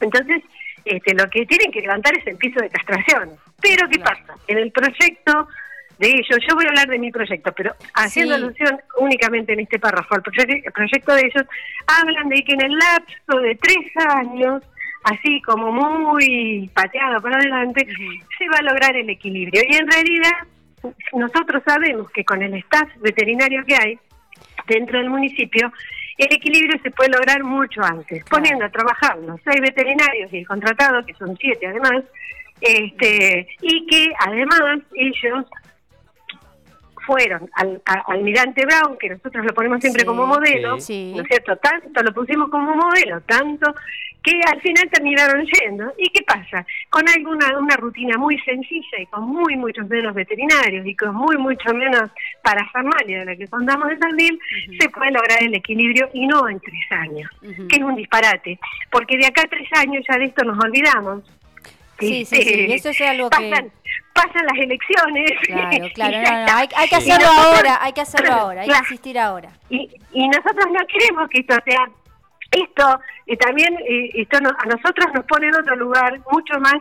Entonces, este, lo que tienen que levantar es el piso de castración. Pero, ¿qué Claro. pasa? En el proyecto de ellos, yo voy a hablar de mi proyecto, pero haciendo Sí. alusión únicamente en este párrafo al proye- proyecto de ellos, hablan de que en el lapso de tres años, así como muy pateado por adelante, se va a lograr el equilibrio. Y en realidad, nosotros sabemos que con el staff veterinario que hay dentro del municipio, el equilibrio se puede lograr mucho antes, poniendo a trabajar los seis veterinarios y el contratado, que son siete además, este, y que además ellos fueron al a- almirante Brown, que nosotros lo ponemos siempre Sí, como modelo, sí. ¿no es cierto? Tanto lo pusimos como modelo, tanto que al final terminaron yendo. ¿Y qué pasa? Con alguna una rutina muy sencilla y con muy muchos menos veterinarios y con muy mucho menos parafernalia de la que contamos de Tandil, se puede lograr el equilibrio y no en tres años, que es un disparate, porque de acá a tres años ya de esto nos olvidamos. Sí, sí, sí, y eso es algo que- pasan, pasan las elecciones. Claro, claro, no, no, hay, hay que hacerlo nosotros- ahora, hay que hacerlo ahora, hay que insistir ahora. Y, y nosotros no queremos que esto sea esto y también eh, esto no- a nosotros nos pone en otro lugar mucho más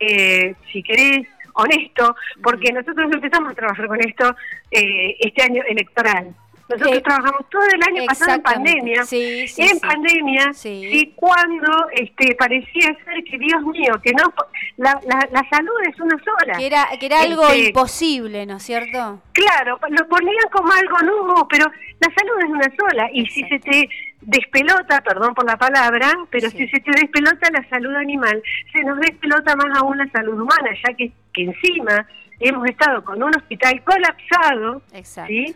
eh, si querés honesto porque nosotros empezamos a trabajar con esto eh, este año electoral nosotros Eh, trabajamos todo el año pasado en pandemia Sí, sí, en sí. pandemia Sí. y cuando este parecía ser que Dios mío que no la, la, la salud es una sola Que era, que era algo Este, imposible, ¿no es cierto? Claro, lo ponían como algo nuevo, pero la salud es una sola. Y si se te despelota, perdón por la palabra, pero Sí. si se te despelota la salud animal, se nos despelota más aún la salud humana, ya que, que encima hemos estado con un hospital colapsado, Exacto. ¿sí?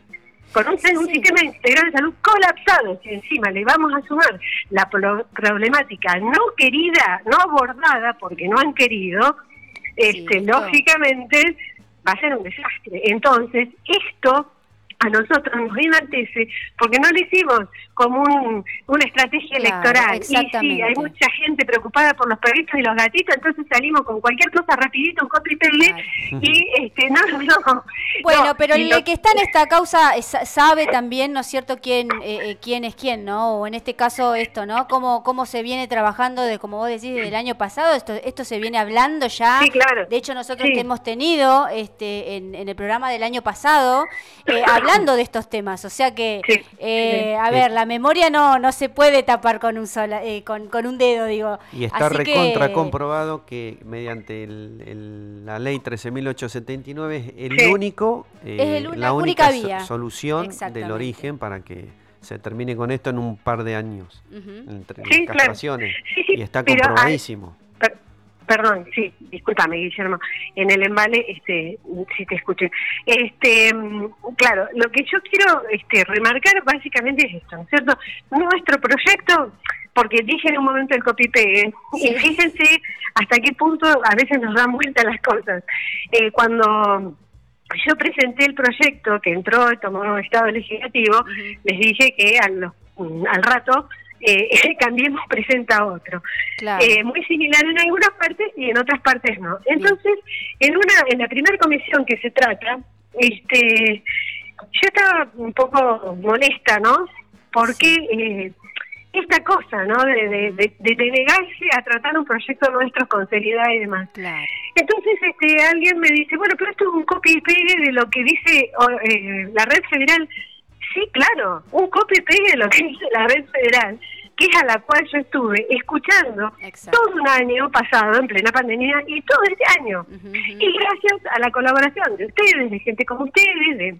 Con un, Sí, un sí. sistema integral de salud colapsado, si encima le vamos a sumar la pro- problemática no querida, no abordada, porque no han querido, este, lógicamente va a ser un desastre. Entonces, esto a nosotros nos enaltece porque no lo hicimos como un- una estrategia Claro, electoral. Y sí, hay mucha gente preocupada por los perritos y los gatitos, entonces salimos con cualquier cosa rapidito, un copy paste, Claro. y este, no, no. Bueno, no, pero el que está en esta causa eh, sa- sabe también, ¿no es cierto?, quién, eh, eh, quién es quién, ¿no? O en este caso esto, ¿no? Cómo, cómo se viene trabajando, de como vos decís, desde el año pasado. Esto, esto se viene hablando ya. Sí, claro. De hecho, nosotros Sí. que hemos tenido este, en, en el programa del año pasado, eh, hablando de estos temas. O sea que, Sí, eh, sí. a ver, la memoria no, no se puede tapar con un, sola, eh, con, con un dedo, digo. Y está Así que- recontra comprobado que mediante el- el- la ley 13.879 es el Sí. único, eh, Es el- la la única, única so- vía. solución del origen para que se termine con esto en un par de años. Entre Sí, las claro. castraciones. Sí, sí, y está comprobadísimo. Perdón, sí, discúlpame, Guillermo. En el embale, este, si te escuché. Este, mm, claro, lo que yo quiero este, remarcar básicamente es esto, ¿no es cierto? Nuestro proyecto, porque dije en un momento el copy pegue, Sí. y fíjense hasta qué punto a veces nos dan vuelta las cosas. Eh, cuando yo presenté el proyecto que entró y tomó estado legislativo, les dije que a los- mm, al rato eh, Cambiemos presenta otro. Claro. Eh, muy similar en algunas partes y en otras partes no. Entonces, en una en la primera comisión que se trata, este yo estaba un poco molesta, ¿no? Porque eh, esta cosa, ¿no? De, de, de- de negarse a tratar un proyecto nuestro con seriedad y demás. Claro. Entonces este alguien me dice, bueno, pero esto es un copy y pegue de lo que dice eh, la red federal. Sí, claro, un copy y pegue de lo que dice la red federal, que es a la cual yo estuve escuchando Exacto. todo un año pasado en plena pandemia y todo este año. Y gracias a la colaboración de ustedes, de gente como ustedes, de,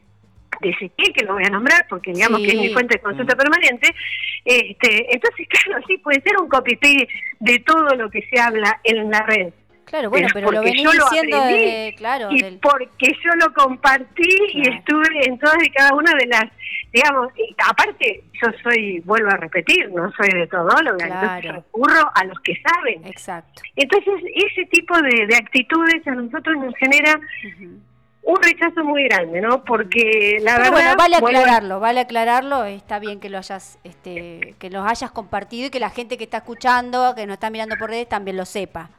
Ezequiel, que lo voy a nombrar porque digamos Sí. que es mi fuente de consulta permanente, este, entonces claro, sí puede ser un copy-paste de todo lo que se habla en la red. Claro, bueno, Pero pero lo porque venís yo lo diciendo claro, y del- porque yo lo compartí y Claro. estuve en todas y cada una de las, digamos, y aparte yo soy, vuelvo a repetir, no soy de todóloga, entonces Claro. recurro a los que saben. exacto. Entonces ese tipo de, de actitudes a nosotros nos genera un rechazo muy grande, ¿no? Porque la Pero verdad... bueno, vale a- aclararlo, vale aclararlo, está bien que lo hayas, este, que los hayas compartido y que la gente que está escuchando, que nos está mirando por redes, también lo sepa.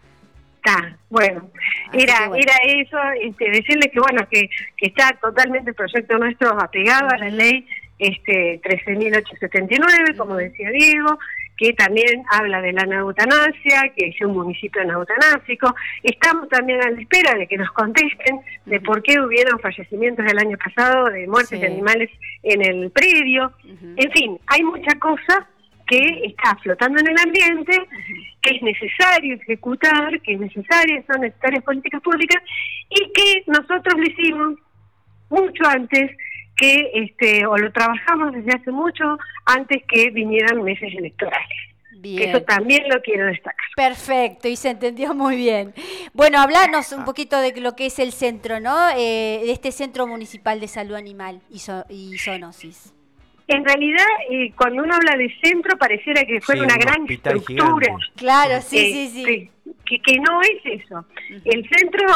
Está, bueno, Así era, bueno. era eso, este, decirles que bueno, que, que está totalmente el proyecto nuestro apegado a la ley este 13.879, como decía Diego, que también habla de la eutanasia, que es un municipio neutanásico. Estamos también a la espera de que nos contesten de por qué hubieron fallecimientos el año pasado de muertes Sí. de animales en el predio. En fin, hay mucha cosa que está flotando en el ambiente, que es necesario ejecutar, que es necesario, son necesarias políticas públicas y que nosotros lo hicimos mucho antes que, este, o lo trabajamos desde hace mucho antes que vinieran meses electorales. Bien. eso también lo quiero destacar. Perfecto, y se entendió muy bien. Bueno, hablarnos un poquito de lo que es el centro, ¿no? Eh, de este Centro Municipal de Salud Animal y, zo- y Zoonosis. En realidad, eh, cuando uno habla de centro, pareciera que fuera Sí, una un gran estructura. gigante. Claro, sí, Eh, sí, sí. Que, que no es eso. El centro,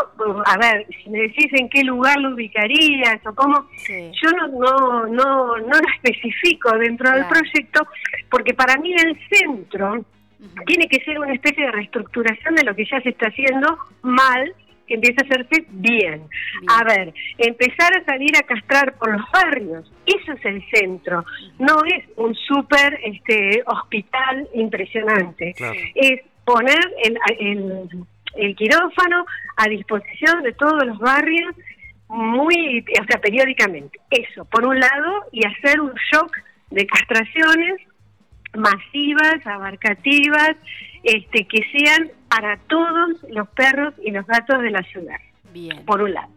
a ver, si me decís en qué lugar lo ubicarías o cómo, Sí. yo no, no, no, no lo especifico dentro del proyecto, porque para mí el centro tiene que ser una especie de reestructuración de lo que ya se está haciendo mal, empieza a hacerse bien. A ver, empezar a salir a castrar por los barrios, eso es el centro, no es un súper este, hospital impresionante, Claro. es poner el, el, el quirófano a disposición de todos los barrios muy, o sea, periódicamente. Eso, por un lado, y hacer un shock de castraciones masivas, abarcativas, este, que sean para todos los perros y los gatos de la ciudad, Bien. por un lado.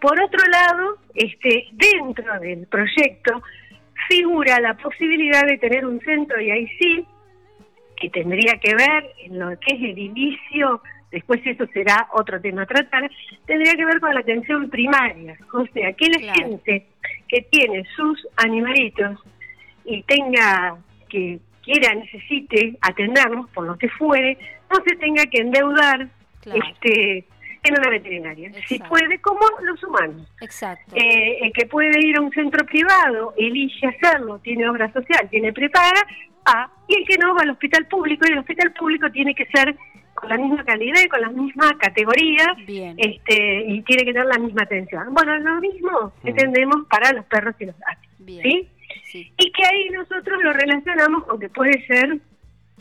Por otro lado, este, dentro del proyecto figura la posibilidad de tener un centro, y ahí sí, que tendría que ver en lo que es el inicio, después eso será otro tema a tratar, tendría que ver con la atención primaria. O sea, que la Claro. gente que tiene sus animalitos y tenga que quiera, necesite atenderlos por lo que fuere, no se tenga que endeudar Claro. este en una veterinaria. Si puede, como los humanos. Exacto. Eh, el que puede ir a un centro privado, elige hacerlo, tiene obra social, tiene prepaga, va. Y el que no va al hospital público, y el hospital público tiene que ser con la misma calidad y con la misma categoría, Bien. este, y tiene que tener la misma atención. Bueno, lo mismo Mm. entendemos para los perros y los gatos. Bien. ¿Sí? Sí. y que ahí nosotros lo relacionamos con que puede ser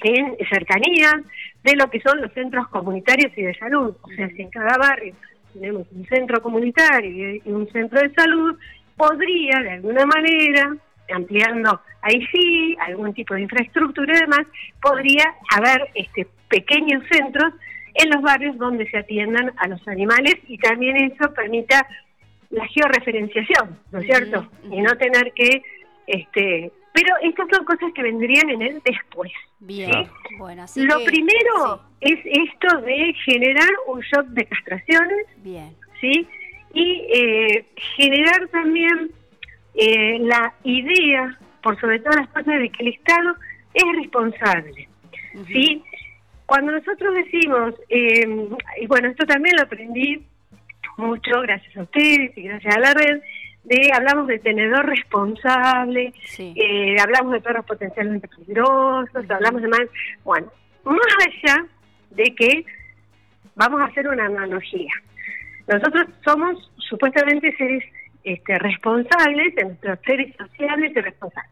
en cercanía de lo que son los centros comunitarios y de salud. O sea, si en cada barrio tenemos un centro comunitario y un centro de salud, podría de alguna manera, ampliando ahí sí, algún tipo de infraestructura y demás, podría haber este pequeños centros en los barrios donde se atiendan a los animales y también eso permita la georreferenciación, ¿no es cierto? Y no tener que, este, pero estas son cosas que vendrían en el después. Bien. ¿sí? Bueno, así Lo que- primero es esto de generar un shock de castraciones, Bien. ¿sí? Y eh, generar también eh, la idea, por sobre todas las cosas, de que el Estado es responsable, ¿sí? Cuando nosotros decimos, eh, y bueno, esto también lo aprendí mucho gracias a ustedes y gracias a la red, de hablamos de tenedor responsable, Sí. eh, hablamos de perros potencialmente peligrosos, hablamos de más, bueno, más allá de que vamos a hacer una analogía. Nosotros somos supuestamente seres este, responsables, en nuestros seres sociales y responsables.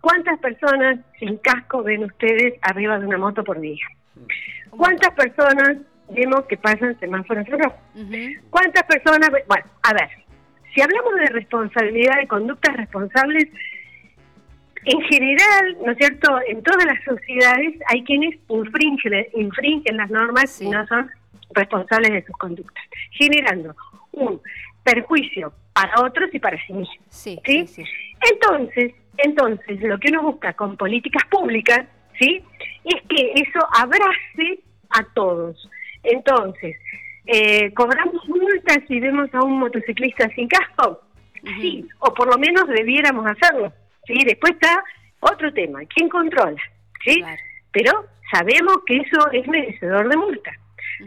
¿Cuántas personas sin casco ven ustedes arriba de una moto por día? ¿Cuántas personas vemos que pasan semáforos en rojo? Ujú. ¿Cuántas personas? Bueno, a ver, si hablamos de responsabilidad, de conductas responsables, en general, ¿no es cierto?, en todas las sociedades hay quienes infringen, infringen las normas y no son responsables de sus conductas, generando un perjuicio para otros y para sí mismos. Sí, ¿sí? sí, sí. Entonces, entonces, lo que uno busca con políticas públicas, ¿sí? Es que eso abrace a todos. Entonces, eh, ¿cobramos multas si vemos a un motociclista sin casco? Sí, o por lo menos debiéramos hacerlo. ¿sí? Después está otro tema, ¿quién controla? ¿sí? Claro. Pero sabemos que eso es merecedor de multa.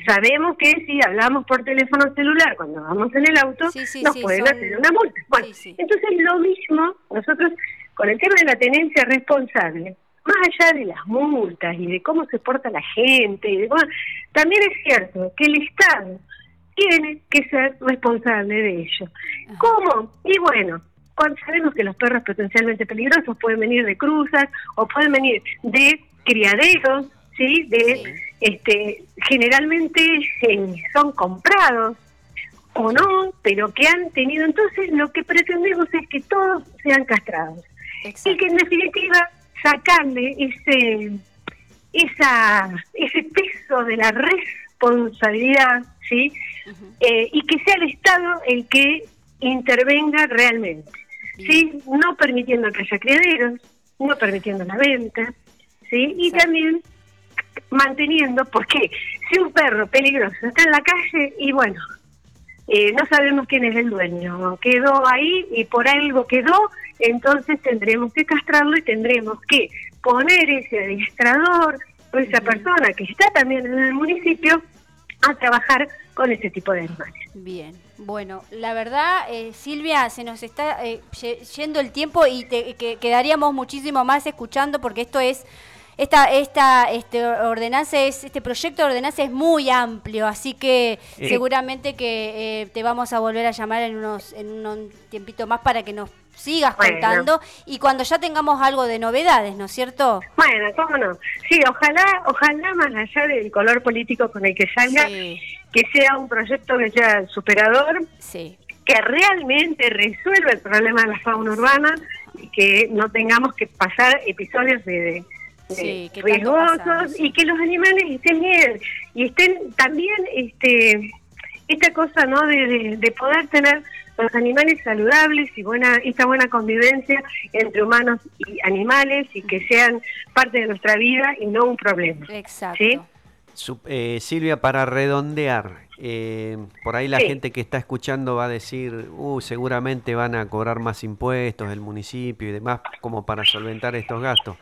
Sabemos que si hablamos por teléfono celular cuando vamos en el auto, Sí, sí, nos sí, pueden son- hacer una multa. Bueno, entonces lo mismo, nosotros con el tema de la tenencia responsable, más allá de las multas y de cómo se porta la gente, y de cómo- también es cierto que el Estado tiene que ser responsable de ello. ¿Cómo? Y bueno, cuando sabemos que los perros potencialmente peligrosos pueden venir de cruzas o pueden venir de criaderos, ¿sí? De, este, generalmente eh, son comprados o no, pero que han tenido. Entonces, lo que pretendemos es que todos sean castrados y que en definitiva sacarle ese esa ese peso de la responsabilidad, ¿sí? Eh, y que sea el Estado el que intervenga realmente, ¿sí? No permitiendo que haya criaderos, no permitiendo la venta, ¿sí? Y también manteniendo, porque si un perro peligroso está en la calle y bueno, eh, no sabemos quién es el dueño, quedó ahí y por algo quedó, entonces tendremos que castrarlo y tendremos que poner ese adiestrador o esa persona que está también en el municipio a trabajar con ese tipo de animales. Bien, bueno, la verdad, eh, Silvia, se nos está eh, ye- yendo el tiempo y te, que quedaríamos muchísimo más escuchando porque esto es esta esta este ordenanza es este proyecto de ordenanza es muy amplio, así que Eh. seguramente que eh, te vamos a volver a llamar en unos en un tiempito más para que nos sigas Bueno. contando y cuando ya tengamos algo de novedades, ¿no es cierto? Bueno, cómo no. Sí, ojalá, ojalá más allá del color político con el que salga, que sea un proyecto que sea superador, Sí. que realmente resuelva el problema de la fauna urbana y que no tengamos que pasar episodios de Sí, riesgosos pasamos, y que los animales estén bien y estén también este esta cosa no de, de- de poder tener los animales saludables y buena esta buena convivencia entre humanos y animales y que sean parte de nuestra vida y no un problema Exacto. ¿sí? Su- eh, Silvia, para redondear, eh, por ahí la Sí. gente que está escuchando va a decir, uh, seguramente van a cobrar más impuestos el municipio y demás como para solventar estos gastos.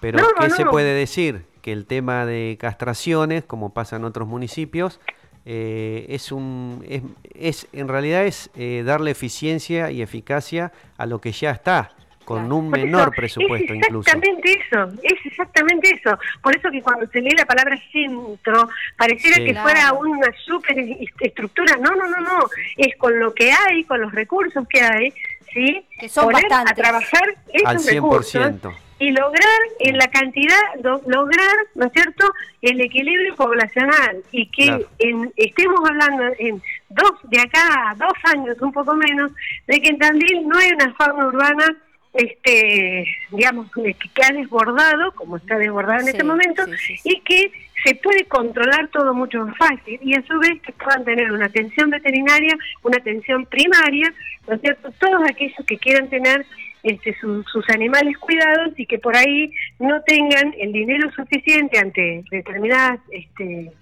Pero No, ¿qué se no. puede decir? Que el tema de castraciones, como pasa en otros municipios, eh, es un es, es- en realidad es eh, darle eficiencia y eficacia a lo que ya está, con un Por menor eso, presupuesto es incluso. exactamente eso, es exactamente eso. Por eso que cuando se lee la palabra centro, pareciera Sí. que Claro. fuera una super estructura. No, no, no, no. Es con lo que hay, con los recursos que hay, ¿sí? Que son Poner a bastantes. trabajar esos Al 100%. recursos y lograr en la cantidad, lo- lograr, ¿no es cierto?, el equilibrio poblacional y que Claro. en- estemos hablando en dos, de acá a dos años, un poco menos, de que en Tandil no hay una fauna urbana este digamos que que ha desbordado como está desbordado en Sí, este momento sí, sí, sí. y que se puede controlar todo mucho más fácil y a su vez que puedan tener una atención veterinaria, una atención primaria, ¿no es cierto? Todos aquellos que quieran tener este, su- sus animales cuidados y que por ahí no tengan el dinero suficiente ante determinadas este,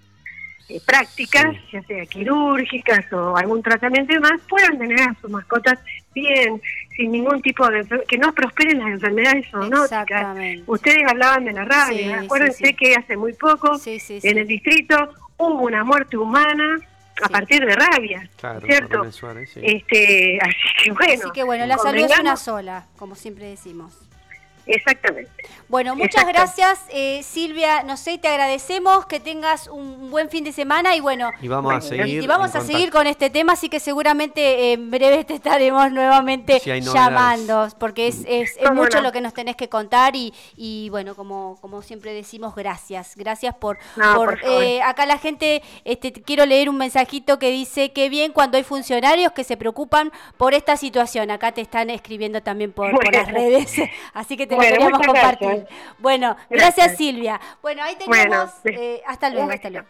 eh, prácticas, ya sea quirúrgicas o algún tratamiento y demás, puedan tener a sus mascotas bien, sin ningún tipo de que no prosperen las enfermedades zoonóticas. Ustedes hablaban de la rabia, Sí, acuérdense sí, sí. que hace muy poco en el distrito hubo una muerte humana a Sí. partir de rabia, Claro, ¿cierto? Suárez, sí. Este, así que bueno, Así que bueno, la salud es una sola, como siempre decimos. Exactamente. Bueno, muchas Exacto. gracias, eh, Silvia. No sé, te agradecemos que tengas un buen fin de semana y bueno, Y vamos a seguir. y vamos a seguir con este tema, así que seguramente en breve te estaremos nuevamente Si llamando, porque es, es, es Cómo mucho no. lo que nos tenés que contar y, y bueno, como, como siempre decimos, gracias. Gracias por... No, por, por favor. eh, acá la gente, este, te- quiero leer un mensajito que dice, qué bien cuando hay funcionarios que se preocupan por esta situación. Acá te están escribiendo también por, por las redes, así que te Bueno, lo queríamos compartir. gracias. Bueno, gracias. Gracias. Silvia. Bueno, ahí Bueno, sí. eh, hasta luego, hasta luego.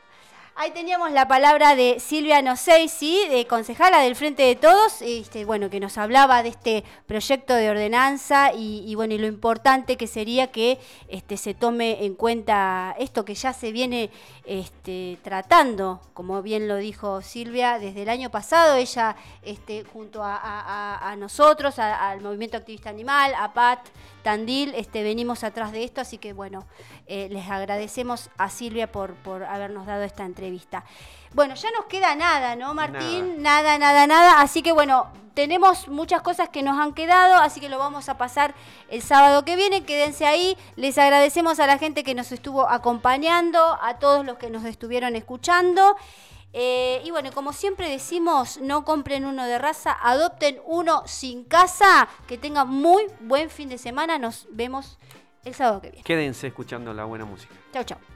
Ahí teníamos la palabra de Silvia Nosei, sí, de concejala del Frente de Todos, este, bueno, que nos hablaba de este proyecto de ordenanza y, bueno, y lo importante que sería que este, se tome en cuenta esto que ya se viene este, tratando, como bien lo dijo Silvia, desde el año pasado, ella este, junto a, nosotros, al Movimiento Activista Animal, a Pat, Tandil, este, venimos atrás de esto, así que bueno, eh, les agradecemos a Silvia por, por habernos dado esta entrevista. Bueno, ya nos queda nada, ¿no, Martín? Nada, nada, nada. Así que bueno, tenemos muchas cosas que nos han quedado, así que lo vamos a pasar el sábado que viene. Quédense ahí. Les agradecemos a la gente que nos estuvo acompañando, a todos los que nos estuvieron escuchando. Eh, y bueno, como siempre decimos, no compren uno de raza, adopten uno sin casa. Que tengan muy buen fin de semana. Nos vemos el sábado que viene. Quédense escuchando la buena música. Chau, chau.